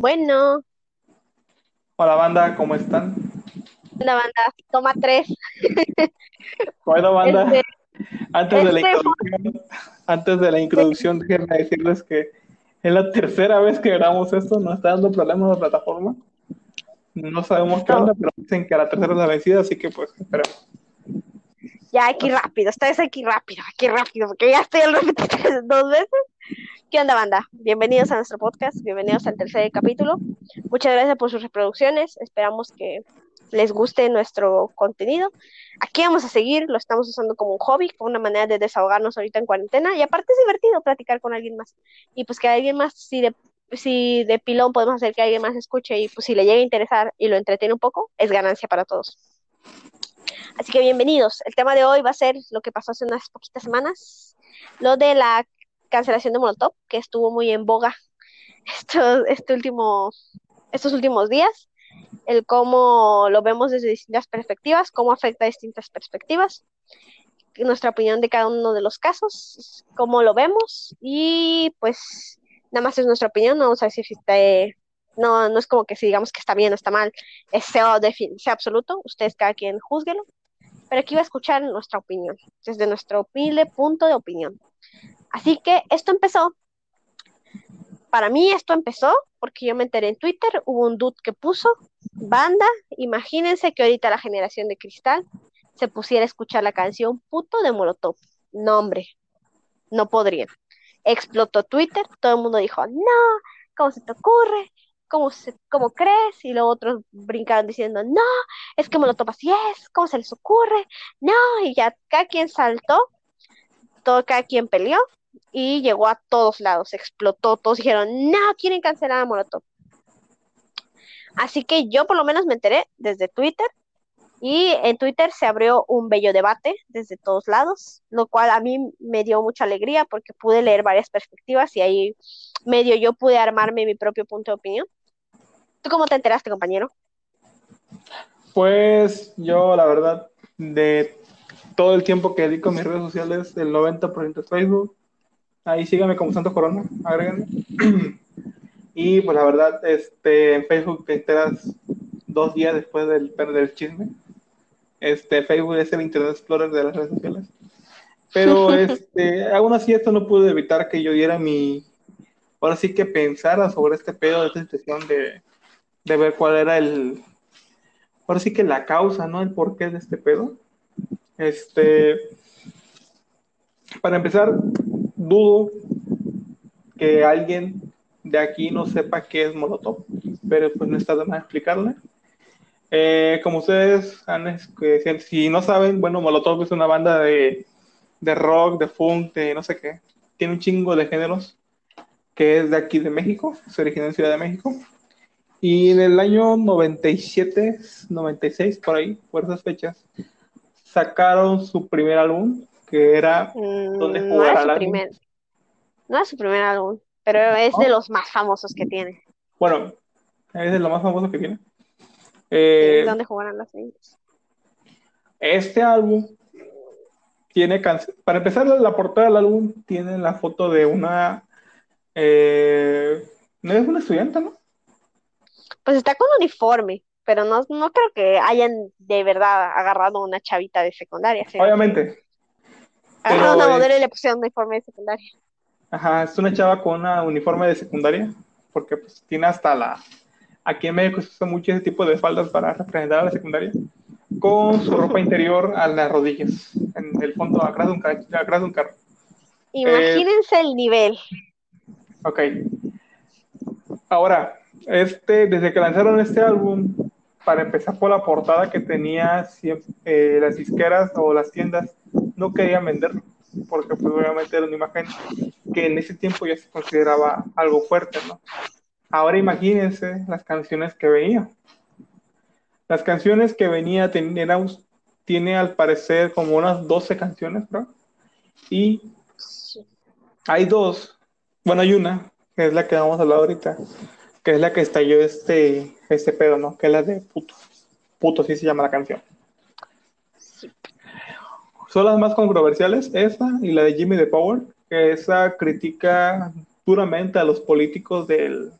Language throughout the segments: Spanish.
Bueno, Hola banda, ¿cómo están? la banda, toma tres. Bueno banda, Este, antes de la este introducción, antes de la introducción, déjenme decirles que es la tercera vez que grabamos esto, nos está dando problemas la plataforma. No sabemos qué onda, pero dicen que a la tercera es la vencida, así que pues esperemos. Ya aquí rápido, esta vez aquí rápido, aquí rápido, porque ya estoy al repetir dos veces. ¿Qué onda, banda? Bienvenidos a nuestro podcast, bienvenidos al tercer capítulo. Muchas gracias por sus reproducciones, esperamos que les guste nuestro contenido. Aquí vamos a seguir, lo estamos usando como un hobby, como una manera de desahogarnos ahorita en cuarentena, y aparte es divertido platicar con alguien más. Y pues que alguien más, si de, si de pilón podemos hacer que alguien más escuche y pues si le llega a interesar y lo entretiene un poco, es ganancia para todos. Así que bienvenidos. El tema de hoy va a ser lo que pasó hace unas poquitas semanas, lo de la cancelación de Molotov, que estuvo muy en boga estos, este estos últimos días, el cómo lo vemos desde distintas perspectivas, cómo afecta a distintas perspectivas, nuestra opinión de cada uno de los casos, cómo lo vemos y pues nada más es nuestra opinión, no vamos a decir si está, no, no es como que si digamos que está bien o está mal, es sea, absoluto, ustedes cada quien júzguelo, pero aquí va a escuchar nuestra opinión, desde nuestro punto de opinión. Así que esto empezó, para mí esto empezó porque yo me enteré en Twitter, hubo un dude que puso, banda, imagínense que ahorita la generación de cristal se pusiera a escuchar la canción puto de Molotov. No, hombre, no podrían. Explotó Twitter, todo el mundo dijo, no, ¿cómo se te ocurre? ¿Cómo, se, ¿Cómo crees? Y luego otros brincaron diciendo, no, es que Molotov así es, ¿cómo se les ocurre? No, y ya cada quien saltó, todo, cada quien peleó y llegó a todos lados, explotó, todos dijeron, no, quieren cancelar a Molotov. Así que yo por lo menos me enteré desde Twitter y en Twitter se abrió un bello debate desde todos lados, lo cual a mí me dio mucha alegría porque pude leer varias perspectivas y ahí medio yo pude armarme mi propio punto de opinión. ¿Tú cómo te enteraste, compañero? Pues yo, la verdad, de todo el tiempo que dedico a mis redes sociales, el 90% es Facebook. Ahí síganme como Santo Corona, agréganme. Y pues la verdad, este, en Facebook te enteras dos días después del, del chisme. Este, Facebook es el Internet Explorer de las redes sociales. Pero este, aún así esto no pudo evitar que yo diera mi, ahora sí que pensara sobre este pedo, de esta situación de, de ver cuál era el, ahora sí que la causa, ¿no? El porqué de este pedo. Este, para empezar, dudo que alguien de aquí no sepa qué es Molotov, pero pues no está de más explicarle. Eh, como ustedes han, si no saben, bueno, Molotov es una banda de, de rock, de funk, de no sé qué. Tiene un chingo de géneros que es de aquí de México, se origina en Ciudad de México. Y en el año 97, 96, por ahí, por esas fechas, sacaron su primer álbum, que era Mm, ¿Dónde no jugará su la primer, no es su primer álbum, pero es de ¿No? los más famosos que tiene. Bueno, es de lo más famoso que tiene. Eh, ¿Dónde jugarán las niñas? este álbum tiene canciones. Para empezar, la portada del álbum tiene la foto de una. eh, no es una estudiante, ¿no? Pues está con uniforme, pero no, no creo que hayan de verdad agarrado una chavita de secundaria. ¿sí? Obviamente. Agarraron una modelo y le pusieron uniforme de secundaria. Ajá, es una chava con una uniforme de secundaria, porque pues tiene hasta la... Aquí en México se usa mucho ese tipo de faldas para representar a la secundaria, con su ropa interior a las rodillas, en el fondo, atrás de un, atrás de un carro. Imagínense el nivel. Ok. Ahora, este, desde que lanzaron este álbum, para empezar por la portada que tenía eh, las disqueras o las tiendas, no querían venderlo, porque pues obviamente era una imagen que en ese tiempo ya se consideraba algo fuerte, ¿no? Ahora imagínense las canciones que venía. Las canciones que venía ten- era un- tiene al parecer como unas 12 canciones, ¿no? Y hay dos, bueno, hay una, que es la que vamos a hablar ahorita, que es la que estalló este, este pedo, ¿no? Que es la de puto. Puto, así se llama la canción. Sí. Son las más controversiales, esa y la de Jimmy the Power, que esa critica duramente a los políticos del,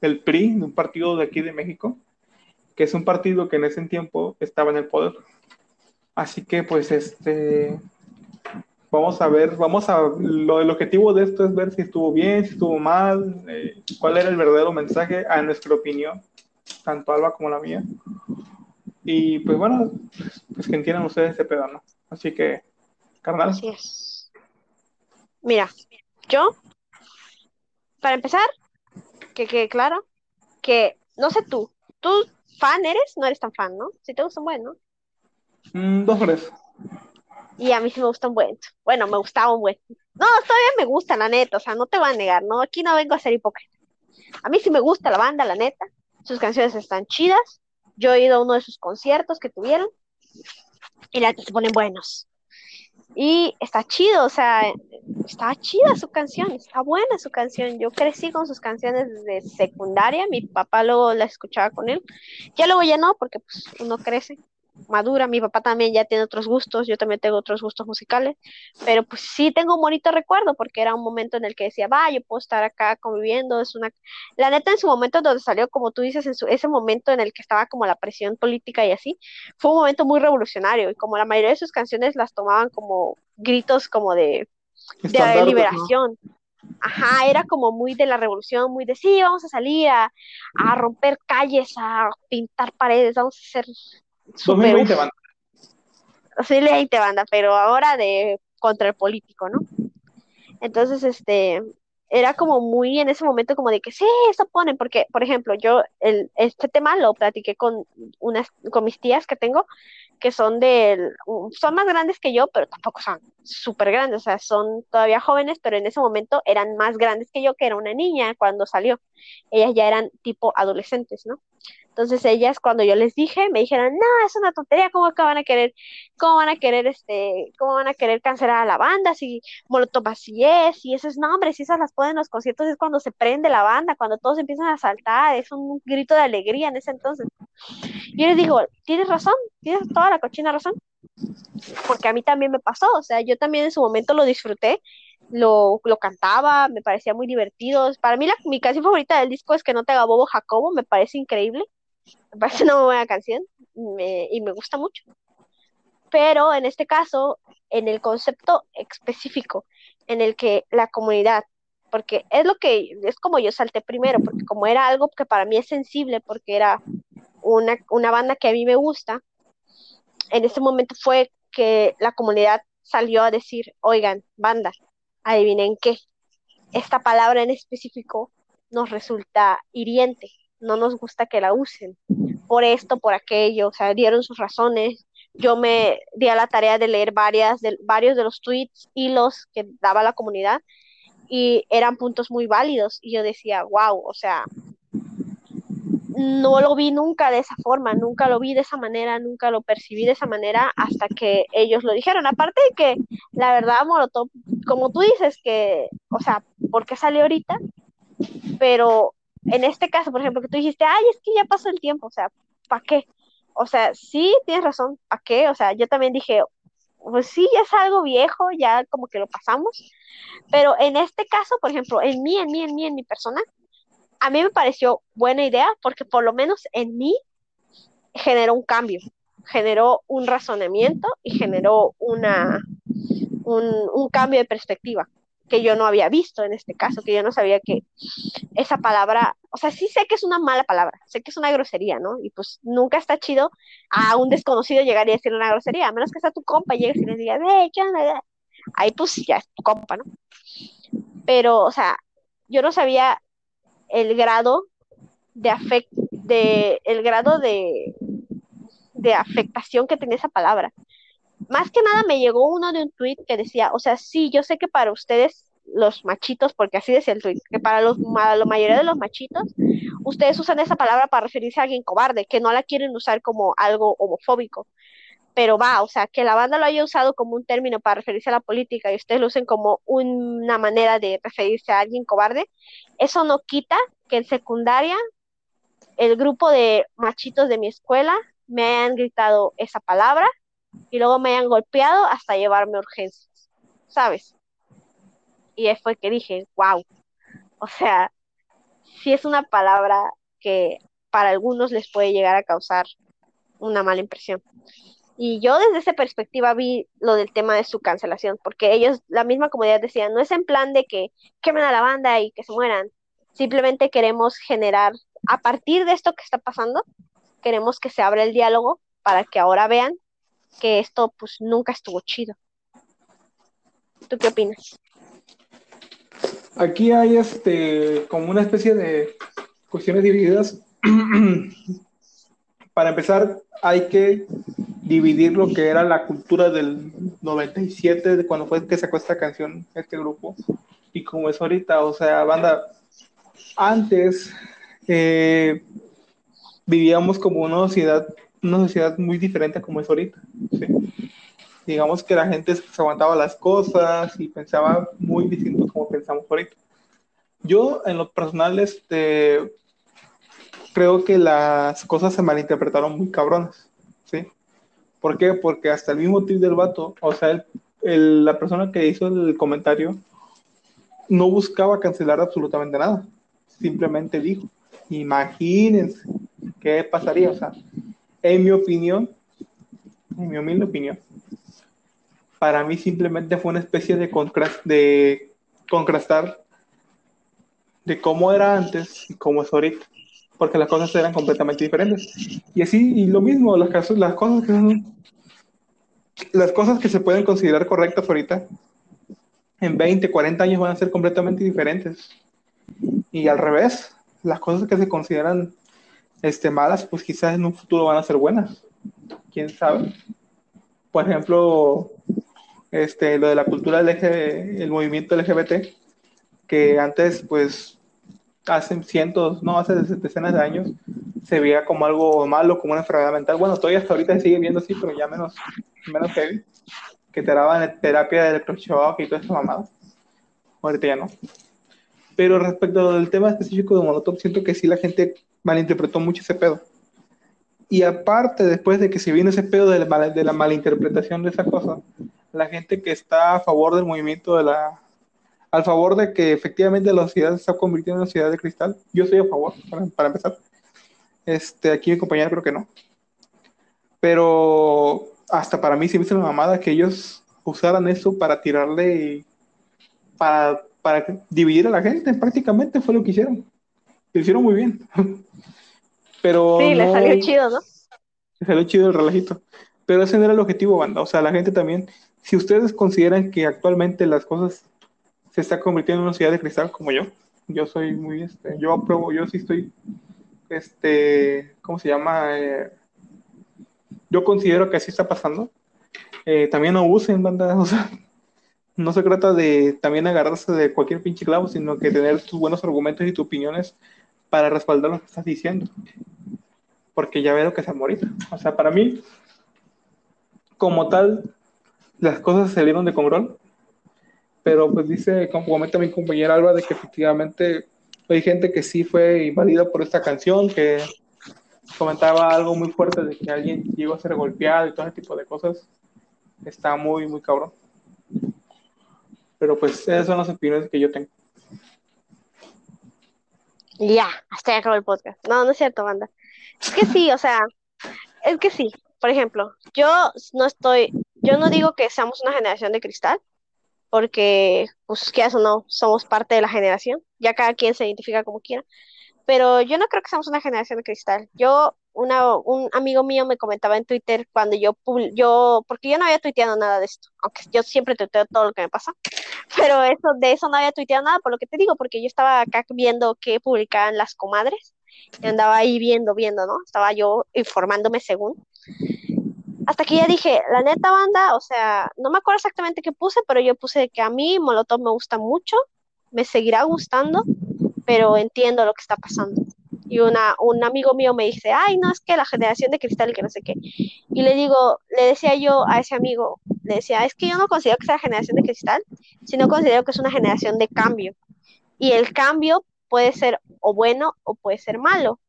del PRI, de un partido de aquí de México, que es un partido que en ese tiempo estaba en el poder. Así que pues este, vamos a ver, vamos a, lo, el objetivo de esto es ver si estuvo bien, si estuvo mal, eh, cuál era el verdadero mensaje a nuestra opinión, tanto Alba como la mía. Y pues bueno, pues que entiendan ustedes ese pedo, ¿no? Así que, carnal. Así es. Mira, yo, para empezar, que quede claro, que no sé tú, ¿tú fan eres? No eres tan fan, ¿no? Si te gustan, bueno. Mm, dos tres. Y a mí sí me gusta un buen. Bueno, me gustaba un buen. No, todavía me gusta, la neta, o sea, no te voy a negar, ¿no? Aquí no vengo a ser hipócrita. A mí sí me gusta la banda, la neta. Sus canciones están chidas. Yo he ido a uno de sus conciertos que tuvieron y la se ponen buenos. Y está chido, o sea, está chida su canción, está buena su canción. Yo crecí con sus canciones desde secundaria, mi papá luego la escuchaba con él. Ya luego ya no, porque pues uno crece madura, mi papá también ya tiene otros gustos, yo también tengo otros gustos musicales, pero pues sí tengo un bonito recuerdo porque era un momento en el que decía, va, yo puedo estar acá conviviendo, es una... La neta en su momento donde salió, como tú dices, en su... ese momento en el que estaba como la presión política y así, fue un momento muy revolucionario y como la mayoría de sus canciones las tomaban como gritos como de, de liberación. Ajá, era como muy de la revolución, muy de sí, vamos a salir a, a romper calles, a pintar paredes, vamos a hacer 2020 banda. Sí, 20 banda, pero ahora de contra el político, ¿no? Entonces, este, era como muy en ese momento como de que sí, eso ponen, porque, por ejemplo, yo el, este tema lo platiqué con unas, con mis tías que tengo, que son del, son más grandes que yo, pero tampoco son súper grandes, o sea, son todavía jóvenes, pero en ese momento eran más grandes que yo, que era una niña cuando salió. Ellas ya eran tipo adolescentes, ¿no? Entonces ellas cuando yo les dije, me dijeron, no, es una tontería, ¿cómo que van a querer, cómo van a querer, este, cómo van a querer cancelar a la banda si Molotov así es, y esos nombres, si esas las ponen en los conciertos es cuando se prende la banda, cuando todos empiezan a saltar, es un grito de alegría en ese entonces. Yo les digo, tienes razón, tienes toda la cochina razón, porque a mí también me pasó, o sea, yo también en su momento lo disfruté, lo, lo, cantaba, me parecía muy divertido. Para mí la, mi canción favorita del disco es Que no te haga bobo Jacobo, me parece increíble. Me parece una buena canción y me gusta mucho. Pero en este caso, en el concepto específico, en el que la comunidad, porque es lo que, es como yo salté primero, porque como era algo que para mí es sensible, porque era una, una banda que a mí me gusta, en ese momento fue que la comunidad salió a decir, oigan, banda, adivinen qué, esta palabra en específico nos resulta hiriente, no nos gusta que la usen, por esto, por aquello, o sea, dieron sus razones. Yo me di a la tarea de leer varias, de, varios de los tweets, y los que daba la comunidad, y eran puntos muy válidos, y yo decía, wow, o sea, no lo vi nunca de esa forma, nunca lo vi de esa manera, nunca lo percibí de esa manera hasta que ellos lo dijeron. Aparte de que, la verdad, como tú dices, que, o sea, ¿por qué salió ahorita? Pero en este caso, por ejemplo, que tú dijiste, ay, es que ya pasó el tiempo, o sea, ¿para qué? O sea, sí, tienes razón, ¿para qué? O sea, yo también dije, pues sí, ya es algo viejo, ya como que lo pasamos, pero en este caso, por ejemplo, en mí, en mí, en mí, en mi persona, a mí me pareció buena idea porque por lo menos en mí generó un cambio, generó un razonamiento y generó una, un, un cambio de perspectiva que yo no había visto en este caso, que yo no sabía que esa palabra, o sea, sí sé que es una mala palabra, sé que es una grosería, ¿no? Y pues nunca está chido a un desconocido llegar y decirle una grosería, a menos que sea tu compa y llegues y le digas, hey, ¿qué onda? Ahí pues ya es tu compa, ¿no? Pero, o sea, yo no sabía el grado de afect de el grado de, de afectación que tenía esa palabra más que nada me llegó uno de un tweet que decía, o sea, sí, yo sé que para ustedes los machitos, porque así decía el tweet, que para los, la mayoría de los machitos, ustedes usan esa palabra para referirse a alguien cobarde, que no la quieren usar como algo homofóbico. Pero va, o sea, que la banda lo haya usado como un término para referirse a la política y ustedes lo usen como una manera de referirse a alguien cobarde, eso no quita que en secundaria el grupo de machitos de mi escuela me hayan gritado esa palabra y luego me hayan golpeado hasta llevarme urgencias, ¿sabes? Y fue que dije, wow, o sea, sí es una palabra que para algunos les puede llegar a causar una mala impresión. Y yo desde esa perspectiva vi lo del tema de su cancelación, porque ellos, la misma comunidad decía, no es en plan de que quemen a la banda y que se mueran, simplemente queremos generar, a partir de esto que está pasando, queremos que se abra el diálogo para que ahora vean que esto pues nunca estuvo chido. ¿Tú qué opinas? Aquí hay este como una especie de cuestiones divididas. Para empezar, hay que dividir lo que era la cultura del 97, de cuando fue que sacó esta canción, este grupo, y como es ahorita, o sea, banda, antes eh, vivíamos como una sociedad, una sociedad muy diferente como es ahorita. Digamos que la gente se aguantaba las cosas y pensaba muy distinto como pensamos ahorita. Yo, en lo personal, este, creo que las cosas se malinterpretaron muy cabronas, ¿sí? ¿Por qué? Porque hasta el mismo tip del vato, o sea, el, la persona que hizo el comentario no buscaba cancelar absolutamente nada, simplemente dijo, imagínense qué pasaría, o sea, en mi opinión, en mi humilde opinión, para mí simplemente fue una especie de, de contrastar de cómo era antes y cómo es ahorita porque las cosas eran completamente diferentes. Y así, y lo mismo, las, cosas, las cosas que las cosas que se pueden considerar correctas ahorita, en 20, 40 años van a ser completamente diferentes. Y al revés, las cosas que se consideran este, malas, pues quizás en un futuro van a ser buenas. ¿Quién sabe? Por ejemplo, este, lo de la cultura del el movimiento LGBT, que antes, pues, hace cientos, no, hace decenas de años, se veía como algo malo, como una enfermedad mental. Bueno, todavía hasta ahorita se sigue viendo así, pero ya menos, menos heavy, que te daban terapia de electroshock y toda esa mamada. Ahorita ya no. Pero respecto al tema específico de Molotov, siento que sí la gente malinterpretó mucho ese pedo. Y aparte, después de que se vino ese pedo de la, de la malinterpretación de esa cosa, la gente que está a favor del movimiento de la al favor de que efectivamente la sociedad se está convirtiendo en una ciudad de cristal. Yo estoy a favor, para, empezar. Este, aquí mi compañero creo que no. Pero hasta para mí se me hizo una mamada que ellos usaran eso para tirarle, para, para dividir a la gente, prácticamente fue lo que hicieron. Lo hicieron muy bien. Pero sí, le salió chido, ¿no? Le salió chido el relajito. Pero ese no era el objetivo, banda. O sea, la gente también, si ustedes consideran que actualmente las cosas se está convirtiendo en una ciudad de cristal como yo. Yo soy muy, este, yo apruebo, yo sí estoy, este, ¿cómo se llama? Eh, yo considero que así está pasando. Eh, también no usen bandas, o sea, no se trata de también agarrarse de cualquier pinche clavo, sino que tener tus buenos argumentos y tus opiniones para respaldar lo que estás diciendo. Porque ya veo que se ahorita. O sea, para mí, como tal, las cosas salieron de control pero pues dice, como comenta mi compañera Alba, de que efectivamente hay gente que sí fue invadida por esta canción, que comentaba algo muy fuerte de que alguien llegó a ser golpeado y todo ese tipo de cosas. Está muy, muy cabrón. Pero pues esas son las opiniones que yo tengo. Ya, hasta ya acabó el podcast. No, no es cierto, banda. Es que sí, o sea, es que sí. Por ejemplo, yo no estoy, yo no digo que seamos una generación de cristal, porque, pues, qué o no, somos parte de la generación, ya cada quien se identifica como quiera, pero yo no creo que seamos una generación de cristal. Yo, una, un amigo mío me comentaba en Twitter cuando yo, yo, porque yo no había tuiteado nada de esto, aunque yo siempre tuiteo todo lo que me pasa, pero eso, de eso no había tuiteado nada, por lo que te digo, porque yo estaba acá viendo qué publicaban las comadres, y andaba ahí viendo, viendo, ¿no? Estaba yo informándome según. Hasta que ya dije, la neta banda, o sea, no me acuerdo exactamente qué puse, pero yo puse que a mí Molotov me gusta mucho, me seguirá gustando, pero entiendo lo que está pasando. Y una, un amigo mío me dice, ay, no, es que la generación de cristal que no sé qué. Y le digo, le decía yo a ese amigo, decía, es que yo no considero que sea generación de cristal, sino considero que es una generación de cambio. Y el cambio puede ser o bueno o puede ser malo,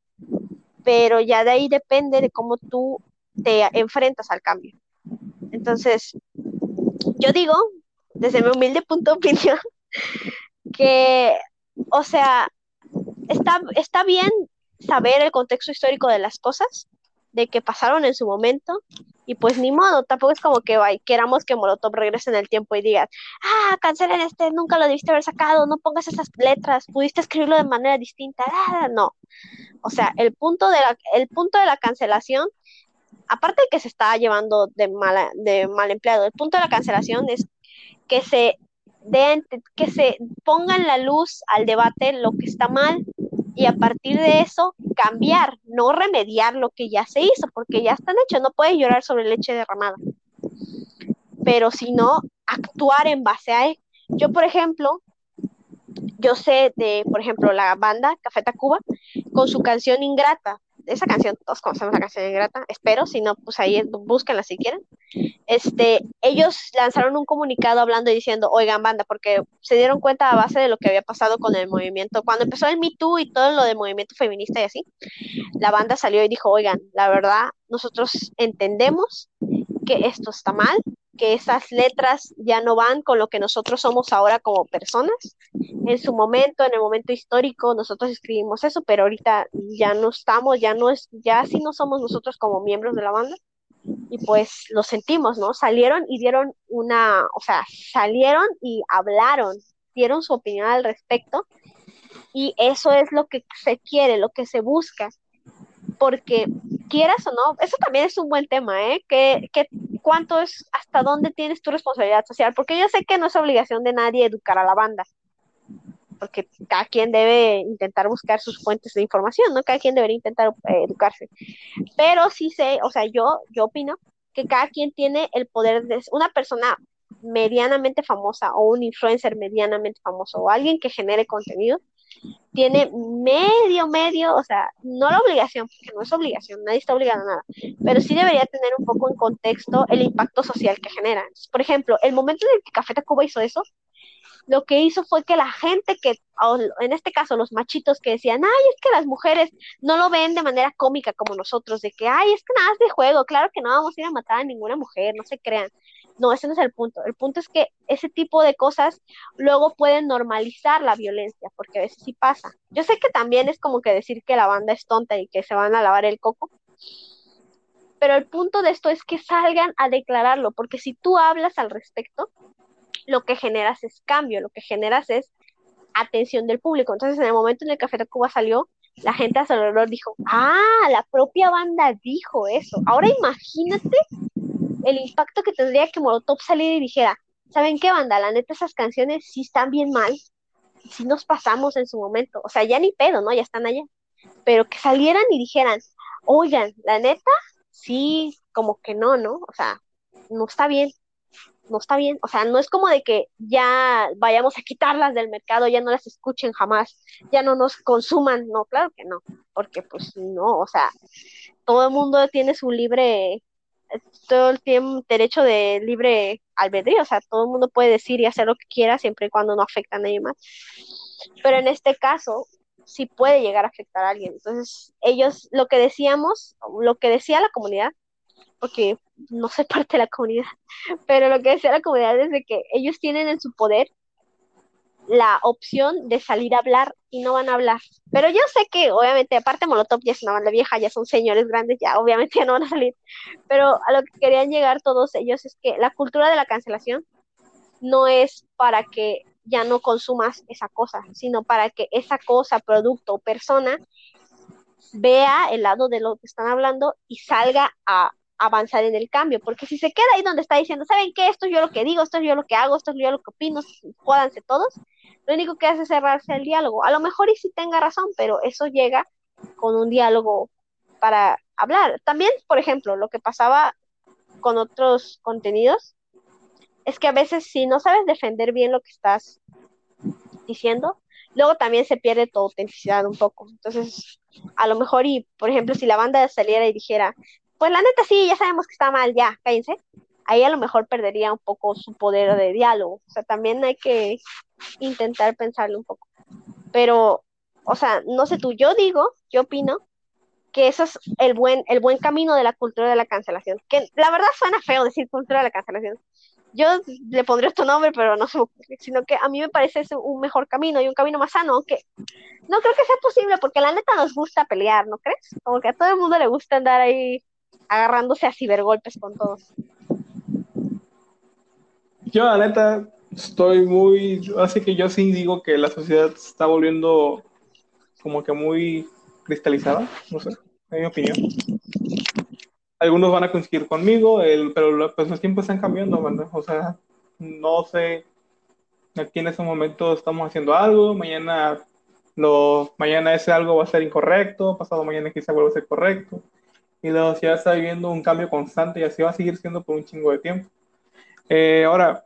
pero ya de ahí depende de cómo tú te enfrentas al cambio. Entonces, yo digo, desde mi humilde punto de opinión, que, o sea, está, está bien saber el contexto histórico de las cosas, de que pasaron en su momento, y pues ni modo, tampoco es como que vay, queramos que Molotov regrese en el tiempo y diga, ah, cancelen este, nunca lo debiste haber sacado, no pongas esas letras, pudiste escribirlo de manera distinta, ah, no. O sea, el punto de la, el punto de la cancelación, aparte de que se está llevando de, mala, de mal empleado, el punto de la cancelación es que se den, que se ponga en la luz al debate lo que está mal y a partir de eso cambiar, no remediar lo que ya se hizo, porque ya están hechos, no puedes llorar sobre leche derramada. Pero si no, actuar en base a él. Yo, por ejemplo, yo sé de, por ejemplo, la banda Café Tacuba con su canción Ingrata esa canción, todos conocemos la canción Ingrata, espero, si no, pues ahí búsquenla si quieren. Este, ellos lanzaron un comunicado hablando y diciendo, oigan, banda, porque se dieron cuenta a base de lo que había pasado con el movimiento, cuando empezó el Me Too y todo lo del movimiento feminista y así, la banda salió y dijo, oigan, la verdad, nosotros entendemos que esto está mal, que esas letras ya no van con lo que nosotros somos ahora como personas. En su momento, en el momento histórico, nosotros escribimos eso, pero ahorita ya no estamos, ya no es, ya sí no somos nosotros como miembros de la banda. Y pues lo sentimos, ¿no? Salieron y dieron una, o sea, salieron y hablaron, dieron su opinión al respecto. Y eso es lo que se quiere, lo que se busca. Porque quieras o no, eso también es un buen tema, ¿eh? Que, que cuánto es, hasta dónde tienes tu responsabilidad social, porque yo sé que no es obligación de nadie educar a la banda, porque cada quien debe intentar buscar sus fuentes de información, ¿no? Cada quien debería intentar eh, educarse. Pero sí sé, o sea, yo, yo opino que cada quien tiene el poder de una persona medianamente famosa o un influencer medianamente famoso o alguien que genere contenido, tiene medio, medio, o sea, no la obligación, porque no es obligación, nadie está obligado a nada, pero sí debería tener un poco en contexto el impacto social que genera. por ejemplo, el momento en el que Café Tacuba hizo eso, lo que hizo fue que la gente que, en este caso los machitos que decían, ay, es que las mujeres no lo ven de manera cómica como nosotros, de que, ay, es que nada es de juego, claro que no vamos a ir a matar a ninguna mujer, no se crean. No, ese no es el punto. El punto es que ese tipo de cosas luego pueden normalizar la violencia, porque a veces sí pasa. Yo sé que también es como que decir que la banda es tonta y que se van a lavar el coco, pero el punto de esto es que salgan a declararlo, porque si tú hablas al respecto, lo que generas es cambio, lo que generas es atención del público. Entonces, en el momento en el Café de Cuba salió, la gente a su alrededor dijo, ah, la propia banda dijo eso. Ahora imagínate el impacto que tendría que Molotov salir y dijera, ¿saben qué banda? La neta, esas canciones sí están bien mal, sí nos pasamos en su momento, o sea, ya ni pedo, ¿no? Ya están allá, pero que salieran y dijeran, oigan, la neta, sí, como que no, ¿no? O sea, no está bien, no está bien, o sea, no es como de que ya vayamos a quitarlas del mercado, ya no las escuchen jamás, ya no nos consuman, no, claro que no, porque pues no, o sea, todo el mundo tiene su libre todo el tiempo derecho de libre albedrío, o sea, todo el mundo puede decir y hacer lo que quiera siempre y cuando no afecta a nadie más. Pero en este caso, sí puede llegar a afectar a alguien. Entonces, ellos, lo que decíamos, lo que decía la comunidad, porque no sé parte de la comunidad, pero lo que decía la comunidad es que ellos tienen en su poder la opción de salir a hablar y no van a hablar. Pero yo sé que, obviamente, aparte Molotov ya es una banda vieja, ya son señores grandes, ya obviamente ya no van a salir. Pero a lo que querían llegar todos ellos es que la cultura de la cancelación no es para que ya no consumas esa cosa, sino para que esa cosa, producto o persona vea el lado de lo que están hablando y salga a avanzar en el cambio, porque si se queda ahí donde está diciendo, ¿saben qué? Esto es yo lo que digo, esto es yo lo que hago, esto es yo lo que opino, jódanse todos, lo único que hace es cerrarse el diálogo. A lo mejor y sí tenga razón, pero eso llega con un diálogo para hablar. También, por ejemplo, lo que pasaba con otros contenidos es que a veces si no sabes defender bien lo que estás diciendo, luego también se pierde tu autenticidad un poco. Entonces, a lo mejor y, por ejemplo, si la banda saliera y dijera, pues la neta sí, ya sabemos que está mal, ya, cállense, ahí a lo mejor perdería un poco su poder de diálogo. O sea, también hay que intentar pensarlo un poco. Pero, o sea, no sé tú, yo digo, yo opino que eso es el buen, el buen camino de la cultura de la cancelación. Que la verdad suena feo decir cultura de la cancelación, yo le pondría otro nombre, pero no sé, sino que a mí me parece un mejor camino y un camino más sano, aunque no creo que sea posible, porque la neta nos gusta pelear, ¿no crees? Como que a todo el mundo le gusta andar ahí agarrándose a cibergolpes con todos. Yo, la neta, estoy muy, así que yo sí digo que la sociedad está volviendo como que muy cristalizada, no sé, en mi opinión. Algunos van a coincidir conmigo, el, pero pues los tiempos están cambiando, ¿verdad? O sea, no sé, aquí en ese momento estamos haciendo algo, mañana lo, mañana ese algo va a ser incorrecto, pasado mañana quizá vuelva a ser correcto, y la sociedad está viviendo un cambio constante y así va a seguir siendo por un chingo de tiempo. Eh, ahora,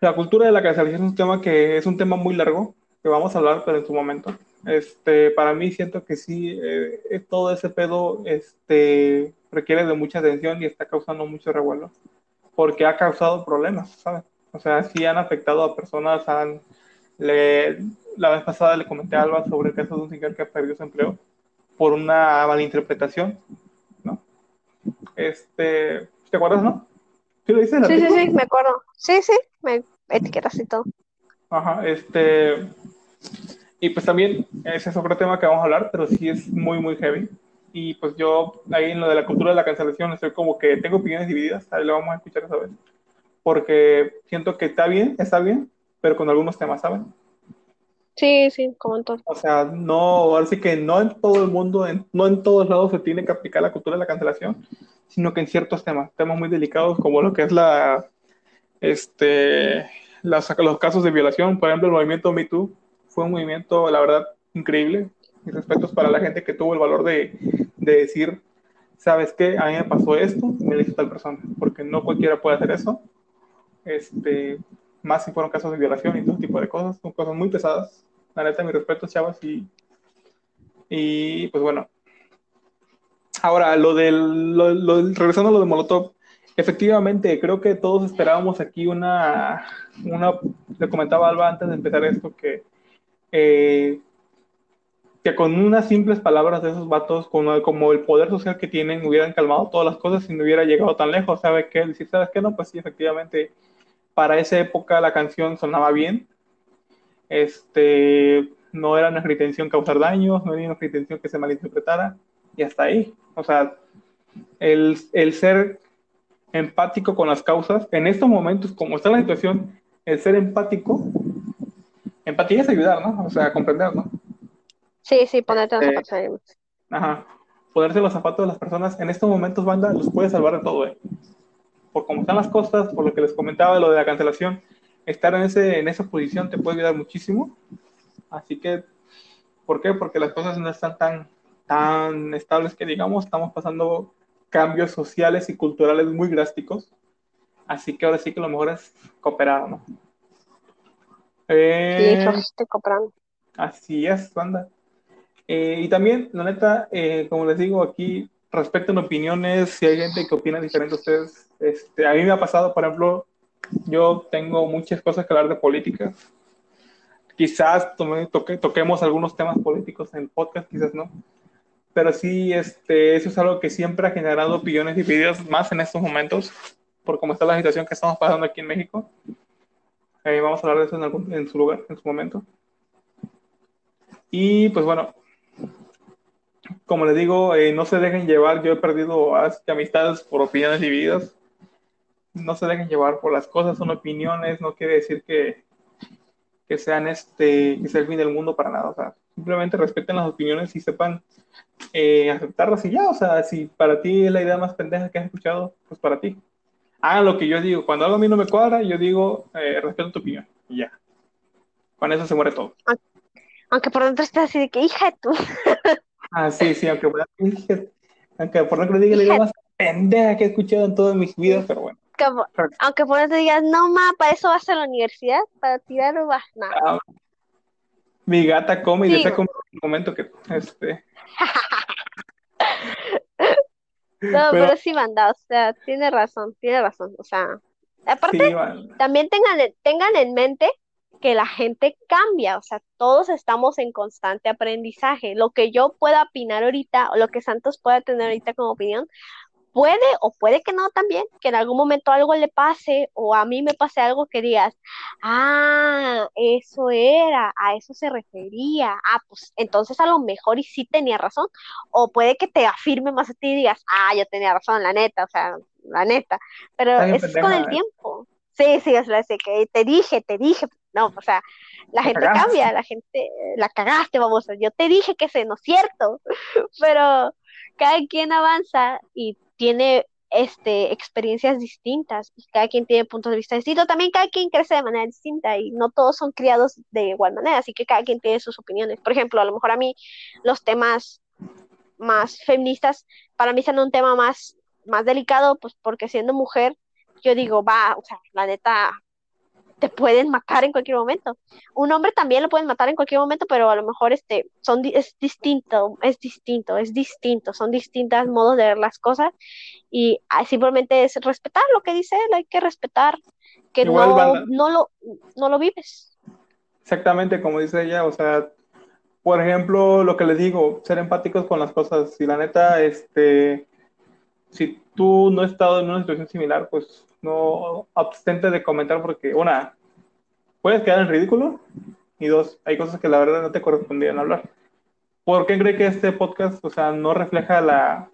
la cultura de la cancelación es un tema que es un tema muy largo, que vamos a hablar, pero en su momento. Este, para mí siento que sí, eh, todo ese pedo este, requiere de mucha atención y está causando mucho revuelo, porque ha causado problemas, ¿sabes? O sea, sí han afectado a personas, han, la vez pasada le comenté a Alba sobre el caso de un señor que perdió su empleo por una malinterpretación, ¿no? Este, ¿te acuerdas, no? ¿Sí lo Sí, sí, sí, me acuerdo. Sí, sí, me etiquetas y todo. Ajá, este. Y pues también ese es otro tema que vamos a hablar, pero sí es muy, muy heavy. Y pues yo ahí en lo de la cultura de la cancelación estoy como que tengo opiniones divididas, ahí lo vamos a escuchar esa vez. Porque siento que está bien, está bien, pero con algunos temas, ¿saben? Sí, sí, como en todo. O sea, no, así que no en todo el mundo, no en todos lados se tiene que aplicar la cultura de la cancelación, sino que en ciertos temas, temas muy delicados como lo que es la, este, los casos de violación, por ejemplo, el movimiento Me Too fue un movimiento, la verdad, increíble. Mis respetos para la gente que tuvo el valor de, de decir, ¿sabes qué? A mí me pasó esto, me lo hizo tal persona, porque no cualquiera puede hacer eso. Este, más si fueron casos de violación y todo tipo de cosas, son cosas muy pesadas. La neta, mis respetos, chavas, y, y pues bueno, Ahora, lo del, regresando a lo de Molotov, efectivamente, creo que todos esperábamos aquí una, una le comentaba Alba antes de empezar esto, que, eh, que con unas simples palabras de esos vatos, con, como el poder social que tienen, hubieran calmado todas las cosas y no hubiera llegado tan lejos, ¿sabe qué? Decir, ¿sabes qué? No, pues sí, efectivamente, para esa época la canción sonaba bien, este, no era nuestra intención causar daños, no era nuestra intención que se malinterpretara, y hasta ahí. O sea, el, el ser empático con las causas, en estos momentos, como está la situación, el ser empático, empatía es ayudar, ¿no? O sea, comprender, ¿no? Sí, sí, ponerte los zapatos de Ajá. Ponerse los zapatos de las personas en estos momentos, banda, los puede salvar de todo, ¿eh? Por cómo están las cosas, por lo que les comentaba de lo de la cancelación, estar en, ese, en esa posición te puede ayudar muchísimo. Así que, ¿por qué? Porque las cosas no están tan, tan estables que digamos, estamos pasando cambios sociales y culturales muy drásticos. Así que ahora sí que lo mejor es cooperar, ¿no? Eh, sí, estoy cooperando. Así es, banda. Eh, y también, la neta, eh, como les digo, aquí respecto a opiniones, si hay gente que opina diferente a ustedes, este, a mí me ha pasado, por ejemplo, yo tengo muchas cosas que hablar de política. Quizás toque, toquemos algunos temas políticos en el podcast, quizás no pero sí, este, eso es algo que siempre ha generado opiniones divididas más en estos momentos, por cómo está la situación que estamos pasando aquí en México. Eh, vamos a hablar de eso en, algún, en su lugar, en su momento. Y pues bueno, como les digo, eh, no se dejen llevar, yo he perdido amistades por opiniones divididas. No se dejen llevar por las cosas, son opiniones, no quiere decir que, que sean este, que sea el fin del mundo para nada. O sea, simplemente respeten las opiniones y sepan eh, aceptarlas y ya, o sea, si para ti es la idea más pendeja que has escuchado, pues para ti. Hagan lo que yo digo, cuando algo a mí no me cuadra, yo digo, eh, respeto tu opinión y ya. Con eso se muere todo. Aunque por dentro estés así de que hija de tú. ah, sí, sí, aunque por aunque por dentro diga la más pendeja que he escuchado en todas mis vidas, pero bueno. aunque por dentro digas, no, ma, para eso vas a la universidad, para tirar no vas nada. Ah, mi gata come y desea comer un momento que este. no, pero, sí, manda, o sea, tiene razón, tiene razón, o sea, aparte, también tengan, tengan en mente que la gente cambia, o sea, todos estamos en constante aprendizaje. Lo que yo pueda opinar ahorita, o lo que Santos pueda tener ahorita como opinión, puede o puede que no también, que en algún momento algo le pase o a mí me pase algo que digas, ah, eso era, a eso se refería, ah, pues entonces a lo mejor y sí tenía razón, o puede que te afirme más a ti y digas, ah, yo tenía razón, la neta, o sea, la neta, pero eso es con el ¿eh? tiempo. Sí, sí, es la que te dije, te dije, no, o sea, la gente cambia, la gente, la cagaste, vamos, yo te dije que ese no es cierto, pero cada quien avanza y tiene este, experiencias distintas y cada quien tiene puntos de vista distintos. También cada quien crece de manera distinta y no todos son criados de igual manera, así que cada quien tiene sus opiniones. Por ejemplo, a lo mejor a mí los temas más feministas para mí son un tema más, más delicado, pues porque siendo mujer, yo digo, va, o sea, la neta, te pueden matar en cualquier momento. Un hombre también lo pueden matar en cualquier momento, pero a lo mejor este, son, es distinto, es distinto, es distinto, son distintos modos de ver las cosas y ah, simplemente es respetar lo que dice él, hay que respetar que no, no, lo, no lo vives. Exactamente, como dice ella, o sea, por ejemplo, lo que les digo, ser empáticos con las cosas. Si la neta, este, si tú no has estado en una situación similar, pues no abstente de comentar porque, una, puedes quedar en ridículo y dos, hay cosas que la verdad no te correspondían hablar. ¿Por qué cree que este podcast, o sea, no refleja la,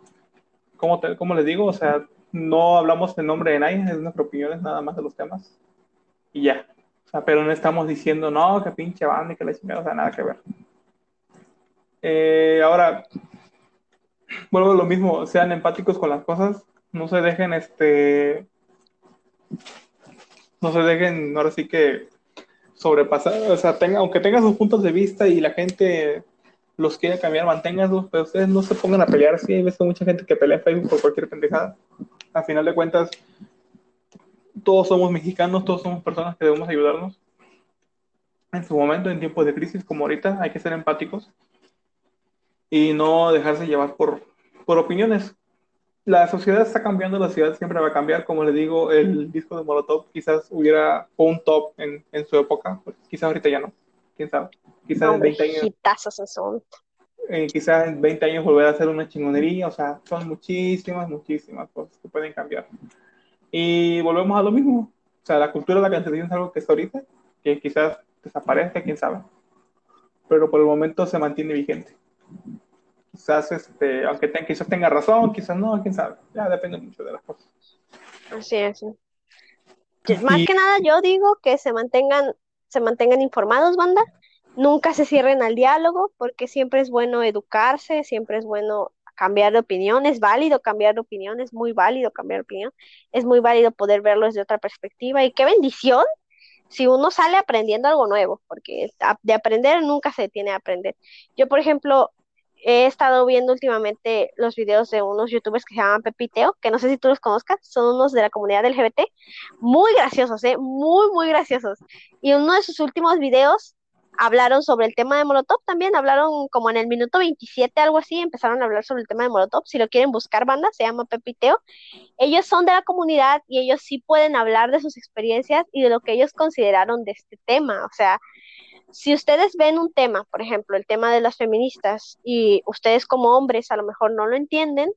¿cómo, te, cómo les digo? O sea, no hablamos en nombre de nadie, es nuestra opinión, nada más de los temas y ya. O sea, pero no estamos diciendo, no, que pinche banda y que la chingada, o sea, nada que ver. Eh, ahora, vuelvo a lo mismo, sean empáticos con las cosas, no se dejen este no se dejen, ahora sí que sobrepasar, o sea, tenga, aunque tengan sus puntos de vista y la gente los quiera cambiar, manténganlos, pero ustedes no se pongan a pelear, sí, he visto mucha gente que pelea en Facebook por cualquier pendejada. Al final de cuentas, todos somos mexicanos, todos somos personas que debemos ayudarnos. En su momento, en tiempos de crisis como ahorita, hay que ser empáticos y no dejarse llevar por, por opiniones la sociedad está cambiando, la ciudad siempre va a cambiar. Como le digo, el disco de Molotov quizás hubiera un top en, en su época, pues, quizás ahorita ya no, quién sabe. Quizás en 20 años. Eh, quizás en 20 años volver a hacer una chingonería, o sea, son muchísimas, muchísimas cosas que pueden cambiar. Y volvemos a lo mismo, o sea, la cultura de la cancelación es algo que está ahorita, que quizás desaparezca, quién sabe, pero por el momento se mantiene vigente quizás, este, aunque quizás tenga razón, quizás no, quién sabe. Ya depende mucho de las cosas. Así es. Más que nada yo digo que se mantengan, se mantengan informados, banda. Nunca se cierren al diálogo, porque siempre es bueno educarse, siempre es bueno cambiar de opinión, es válido cambiar de opinión, es muy válido cambiar de opinión, es muy válido poder verlo desde otra perspectiva y qué bendición si uno sale aprendiendo algo nuevo, porque de aprender nunca se detiene a aprender. Yo, por ejemplo, he estado viendo últimamente los videos de unos youtubers que se llaman Pepiteo, que no sé si tú los conozcas, son unos de la comunidad LGBT, muy graciosos, ¿eh? muy, muy graciosos. Y uno de sus últimos videos hablaron sobre el tema de Molotov también, hablaron como en el minuto 27, algo así, empezaron a hablar sobre el tema de Molotov. Si lo quieren buscar, banda, se llama Pepiteo. Ellos son de la comunidad y ellos sí pueden hablar de sus experiencias y de lo que ellos consideraron de este tema. O sea, si ustedes ven un tema, por ejemplo, el tema de las feministas, y ustedes como hombres a lo mejor no lo entienden,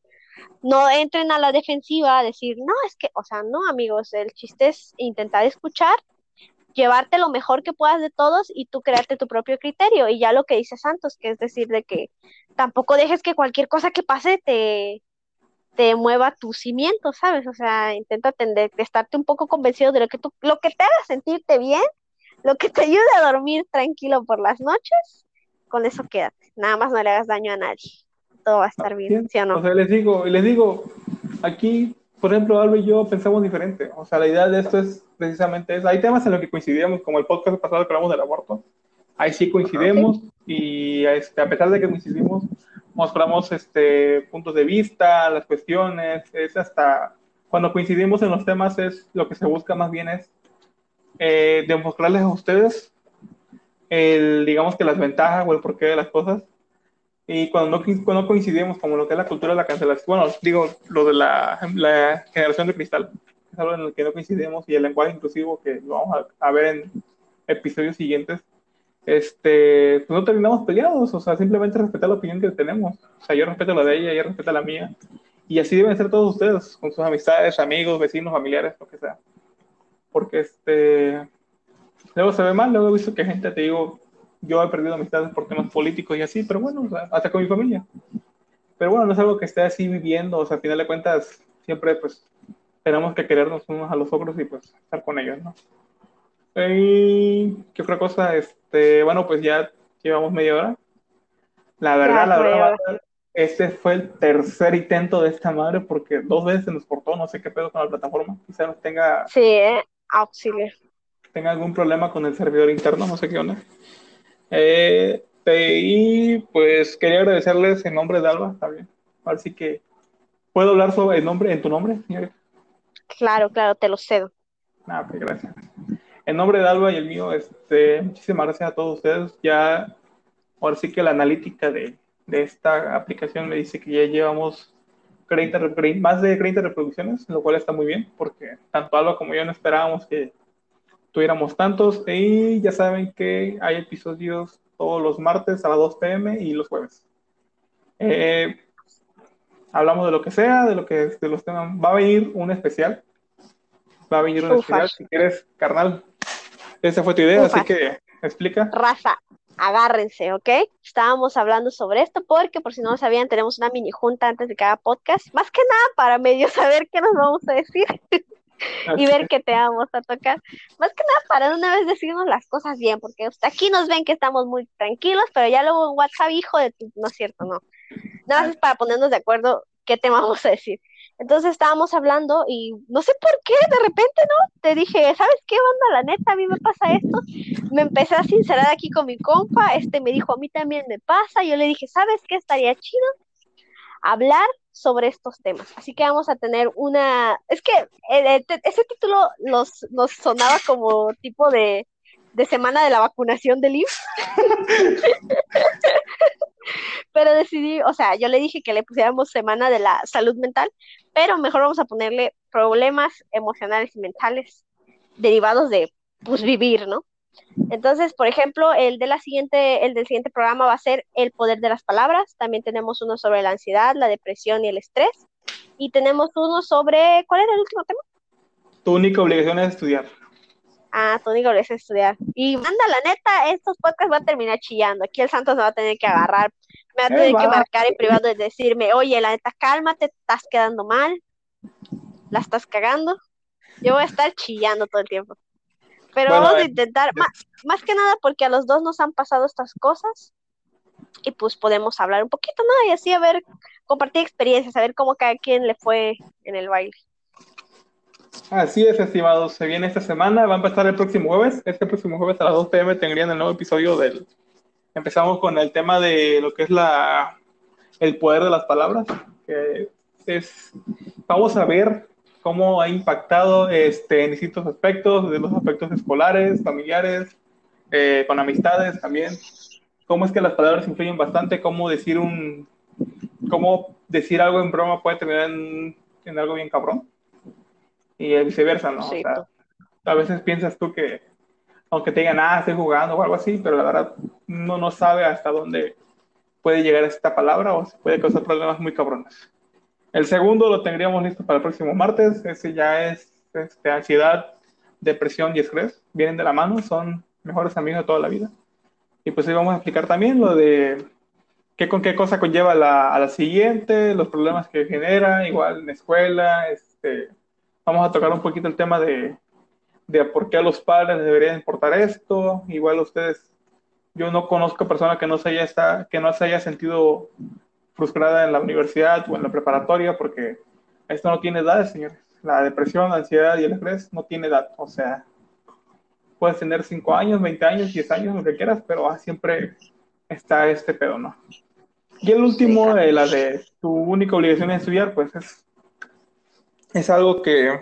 no entren a la defensiva a decir, no, es que, o sea, no, amigos, el chiste es intentar escuchar, llevarte lo mejor que puedas de todos y tú crearte tu propio criterio. Y ya lo que dice Santos, que es decir, de que tampoco dejes que cualquier cosa que pase te, te mueva tu cimiento, ¿sabes? O sea, intenta tender, estarte un poco convencido de lo que tú, lo que te haga sentirte bien lo que te ayude a dormir tranquilo por las noches, con eso quédate. Nada más no le hagas daño a nadie. Todo va a estar bien, ¿sí o no? O sea, les digo, les digo, aquí, por ejemplo, Alba y yo pensamos diferente. O sea, la idea de esto es precisamente eso. Hay temas en los que coincidimos, como el podcast pasado que hablamos del aborto. Ahí sí coincidimos y este, a pesar de que coincidimos, mostramos este, puntos de vista, las cuestiones, es hasta cuando coincidimos en los temas es lo que se busca más bien es eh, de mostrarles a ustedes el, digamos que las ventajas o el porqué de las cosas. Y cuando no, cuando coincidimos, como lo que es la cultura de la cancelación, bueno, digo, lo de la, la generación de cristal, es algo en el que no coincidimos, y el lenguaje inclusivo, que lo vamos a, a ver en episodios siguientes, este, pues no terminamos peleados, o sea, simplemente respetar la opinión que tenemos. O sea, yo respeto la de ella, ella respeta la mía, Y así deben ser todos ustedes, con sus amistades, amigos, vecinos, familiares, lo que sea. Porque este, luego se ve mal, luego he visto que gente, te digo, yo he perdido amistades por temas políticos y así, pero bueno, hasta con mi familia. Pero bueno, no es algo que esté así viviendo, o sea, al final de cuentas, siempre pues tenemos que querernos unos a los otros y pues estar con ellos, ¿no? Y, ¿Qué otra cosa? Este, bueno, pues ya llevamos media hora. La verdad, la verdad, este fue el tercer intento de esta madre porque dos veces se nos cortó, no sé qué pedo con la plataforma. Quizá nos tenga. Sí, eh, auxilio. Tenga algún problema con el servidor interno, no sé qué onda. Eh, y pues quería agradecerles en nombre de Alba, está bien. Así que, ¿puedo hablar sobre el nombre, en tu nombre, señora? Claro, claro, te lo cedo. Ah, pues gracias. En nombre de Alba y el mío, este, muchísimas gracias a todos ustedes. Ya, ahora sí que la analítica de, de esta aplicación me dice que ya llevamos 30, más de 30 reproducciones, lo cual está muy bien, porque tanto Alba como yo no esperábamos que tuviéramos tantos. Y ya saben que hay episodios todos los martes a las 2 pm y los jueves. Eh, hablamos de lo que sea, de lo que de los temas. Va a venir un especial. Va a venir un especial. Si quieres, carnal. Esa fue tu idea, así que explica. Raza, agárrense, ¿ok? Estábamos hablando sobre esto porque, por si no lo sabían, tenemos una mini junta antes de cada podcast. Más que nada para medio saber qué nos vamos a decir. y ver qué te vamos a tocar. Más que nada para una vez decirnos las cosas bien, porque hasta aquí nos ven que estamos muy tranquilos, pero ya luego en WhatsApp, hijo de no es cierto, no. Nada más es para ponernos de acuerdo qué tema vamos a decir. Entonces estábamos hablando y no sé por qué, de repente, ¿no? Te dije, ¿sabes qué onda? La neta, a mí me pasa esto. Me empecé a sincerar aquí con mi compa, este me dijo, a mí también me pasa. Yo le dije, ¿sabes qué? Estaría chido hablar sobre estos temas. Así que vamos a tener una... Es que ese título nos, nos sonaba como tipo de, de semana de la vacunación del IMSS. pero decidí, o sea, yo le dije que le pusiéramos semana de la salud mental, pero mejor vamos a ponerle problemas emocionales y mentales derivados de, pues, vivir, ¿no? Entonces, por ejemplo, el de la siguiente, el del siguiente programa va a ser el poder de las palabras. También tenemos uno sobre la ansiedad, la depresión y el estrés. Y tenemos uno sobre, ¿cuál era el último tema? Tu única obligación es estudiar. Ah, tu obligación es estudiar. Y manda, la neta, estos podcasts van a terminar chillando. Aquí el Santos me va a tener que agarrar, me va a tener que marcar en privado y decirme, oye, la neta, cálmate, te estás quedando mal, la estás cagando. Yo voy a estar chillando todo el tiempo. Pero vamos a intentar, más, que nada porque a los dos nos han pasado estas cosas y pues podemos hablar un poquito, ¿no? Y así a ver, compartir experiencias, a ver cómo cada quien le fue en el baile. Así es, estimados. Se viene esta semana, va a empezar el próximo jueves. Este próximo jueves a las 2 pm tendrían el nuevo episodio del... Empezamos con el tema de lo que es la el poder de las palabras, es... Vamos a ver cómo ha impactado este, en distintos aspectos, de los aspectos escolares, familiares, eh, con amistades también. Cómo es que las palabras influyen bastante, cómo decir un, cómo decir algo en broma puede terminar en, en algo bien cabrón. Y viceversa, ¿no? a veces piensas tú que, aunque te digan, ah, estoy jugando o algo así, pero la verdad uno no sabe hasta dónde puede llegar esta palabra o se puede causar problemas muy cabrones. El segundo lo tendríamos listo para el próximo martes. Ese ya es este, ansiedad, depresión y estrés. Vienen de la mano, son mejores amigos de toda la vida. Y pues ahí vamos a explicar también lo de qué con qué cosa conlleva la, a la siguiente, los problemas que genera, igual en la escuela. Este, vamos a tocar un poquito el tema de, de por qué a los padres deberían importar esto. Igual ustedes, yo no conozco persona que no se haya, que no se haya sentido frustrada en la universidad o en la preparatoria, porque esto no tiene edad, señores. La depresión, la ansiedad y el estrés no tiene edad. O sea, puedes tener 5 años, 20 años, 10 años, lo que quieras, pero ah, siempre está este pedo, ¿no? Y el último, eh, la de tu única obligación es estudiar, pues es, es algo que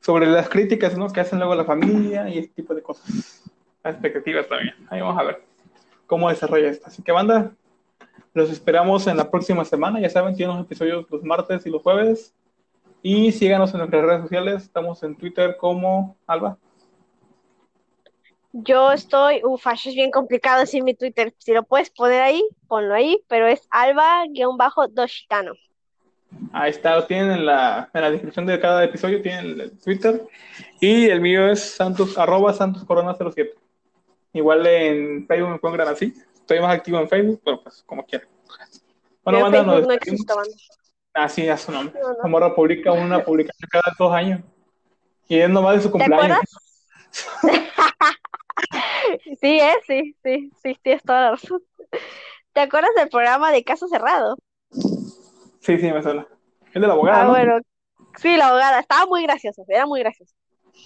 sobre las críticas ¿no? que hacen luego la familia y ese tipo de cosas. Las expectativas también. Ahí vamos a ver cómo desarrolla esto. Así que, banda, los esperamos en la próxima semana. Ya saben, tienen los episodios los martes y los jueves. Y síganos en nuestras redes sociales. Estamos en Twitter como Alba. Yo estoy, uff, es bien complicado decir mi Twitter. Si lo puedes poner ahí, ponlo ahí, pero es alba-doshitano. Ahí está, lo tienen en la, en la descripción de cada episodio, tienen el Twitter. Y el mío es santos, arroba santoscorona07. Igual en Facebook me pueden así. Estoy más activo en Facebook, pero pues como quieran. Bueno, banda, no existe, banda. Ah, sí, ya su nombre. No, publica una publicación cada dos años. Y es nomás de su cumpleaños. sí, eh, sí, sí, sí, tienes toda la razón. ¿Te acuerdas del programa de Caso Cerrado? Sí, sí, me suena. El de la abogada. Ah, bueno. Sí, la abogada. Estaba muy gracioso, era muy gracioso.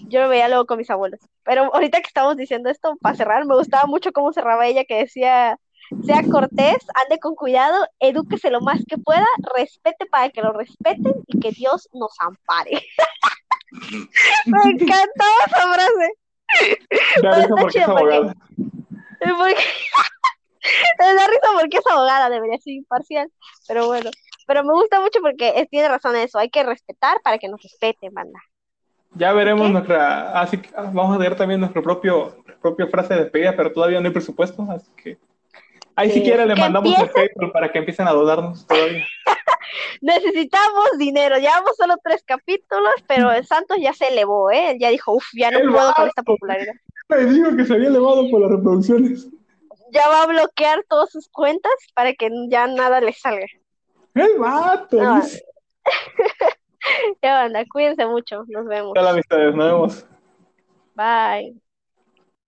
Yo lo veía luego con mis abuelos. Pero ahorita que estamos diciendo esto, para cerrar, me gustaba mucho cómo cerraba ella, que decía sea cortés, ande con cuidado, edúquese lo más que pueda, respete para que lo respeten y que Dios nos ampare. Me encantó esa frase. Da risa porque es abogada. Porque... Me da risa porque es abogada, debería ser imparcial, pero bueno. Pero me gusta mucho porque tiene razón eso, hay que respetar para que nos respeten, banda. Ya veremos nuestra, así que vamos a ver también nuestra propio, propia frase de despedida, pero todavía no hay presupuesto, así que Ahí si quiere le mandamos el PayPal para que empiecen a dudarnos todavía. Necesitamos dinero, llevamos solo tres capítulos, pero el Santos ya se elevó, ¿eh? Él ya dijo, uff, ya no puedo con esta popularidad. Me dijo que se había elevado por las reproducciones. Ya va a bloquear todas sus cuentas para que ya nada le salga. El vato. ya banda, cuídense mucho, nos vemos. Hola amistades, nos vemos. Bye.